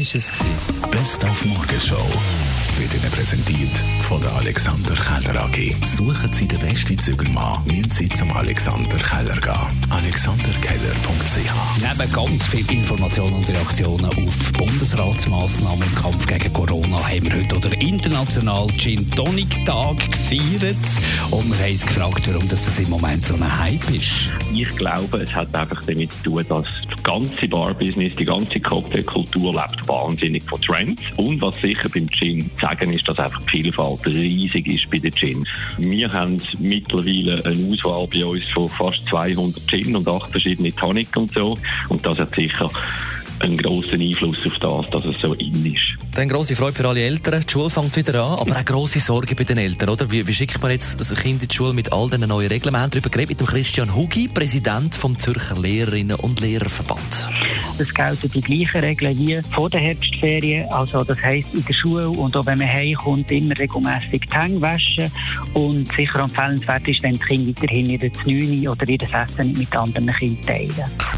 ist es gewesen? Best auf Morgenshow wird Ihnen präsentiert von der Alexander Keller AG. Suchen Sie den besten Zügelmann, müssen Sie zum Alexander Keller gehen. alexanderkeller.ch Neben ganz viel Informationen und Reaktionen auf Bundesratsmaßnahmen im Kampf gegen Corona haben wir heute oder international Gin Tonic Tag gefeiert und wir haben uns gefragt, warum das, im Moment so ein Hype ist. Ich glaube, es hat einfach damit zu tun, dass das ganze Bar-Business, die ganze Cocktailkultur lebt wahnsinnig von Trends. Und was sicher beim Gin zu sagen ist, dass einfach die Vielfalt riesig ist bei den Gins. Wir haben mittlerweile eine Auswahl bei uns von fast 200 Gin und acht verschiedene Tonic und so. Und das hat sicher einen grossen Einfluss auf das, dass es so in ist. Dann grosse Freude für alle Eltern. Die Schule fängt wieder an, aber auch grosse Sorge bei den Eltern, oder? Wie, wie schickt man jetzt ein Kind in die Schule mit all diesen neuen Regeln? Wir haben darüber geredet mit dem Christian Hugi, Präsident vom Zürcher Lehrerinnen- und Lehrerverband. Es gelten die gleichen Regeln wie vor der Herbstferien. Also das heisst in der Schule und auch wenn man heimkommt, immer regelmässig die Hänge waschen. Und sicher empfehlenswert ist, wenn die Kinder weiterhin ihre 9 oder ihr Essen nicht mit anderen Kindern teilen.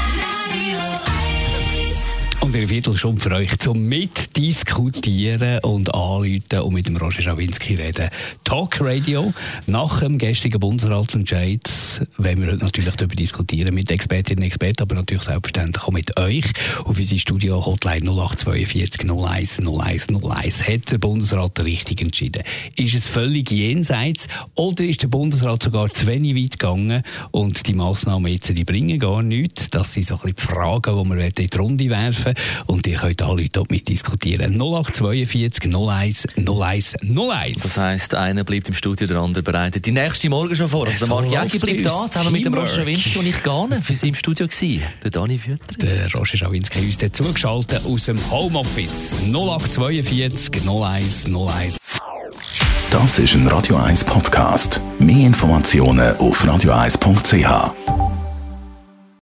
Und eine Viertelstunde für euch zum Mitdiskutieren und Anrufen und mit dem Roger Schawinski reden. Talk Radio. Nach dem gestrigen Bundesratsentscheid werden wir heute natürlich darüber diskutieren mit Expertinnen und Experten, aber natürlich selbstverständlich auch mit euch. Auf unsere Studio Hotline 0842 01 01 01 hat der Bundesrat richtig entschieden. Ist es völlig jenseits oder ist der Bundesrat sogar zu wenig weit gegangen und die Massnahmen jetzt, die bringen gar nichts? Das sind so ein bisschen die Fragen, die wir in die Runde werfen und ihr könnt alle Leute mitdiskutieren. 0842 01 01 01. Das heisst, einer bleibt im Studio, der andere bereitet die nächste Morgen schon vor. Also der So Marc Jäcki läuft's bleibt da, zusammen mit dem. Roger Winski und ich gar nicht für sie im Studio gewesen. Der Dani Fütter. Der Roger Schawinski hat uns dann zugeschaltet aus dem Homeoffice. 0842 01 01. Das ist ein Radio 1 Podcast. Mehr Informationen auf radio1.ch.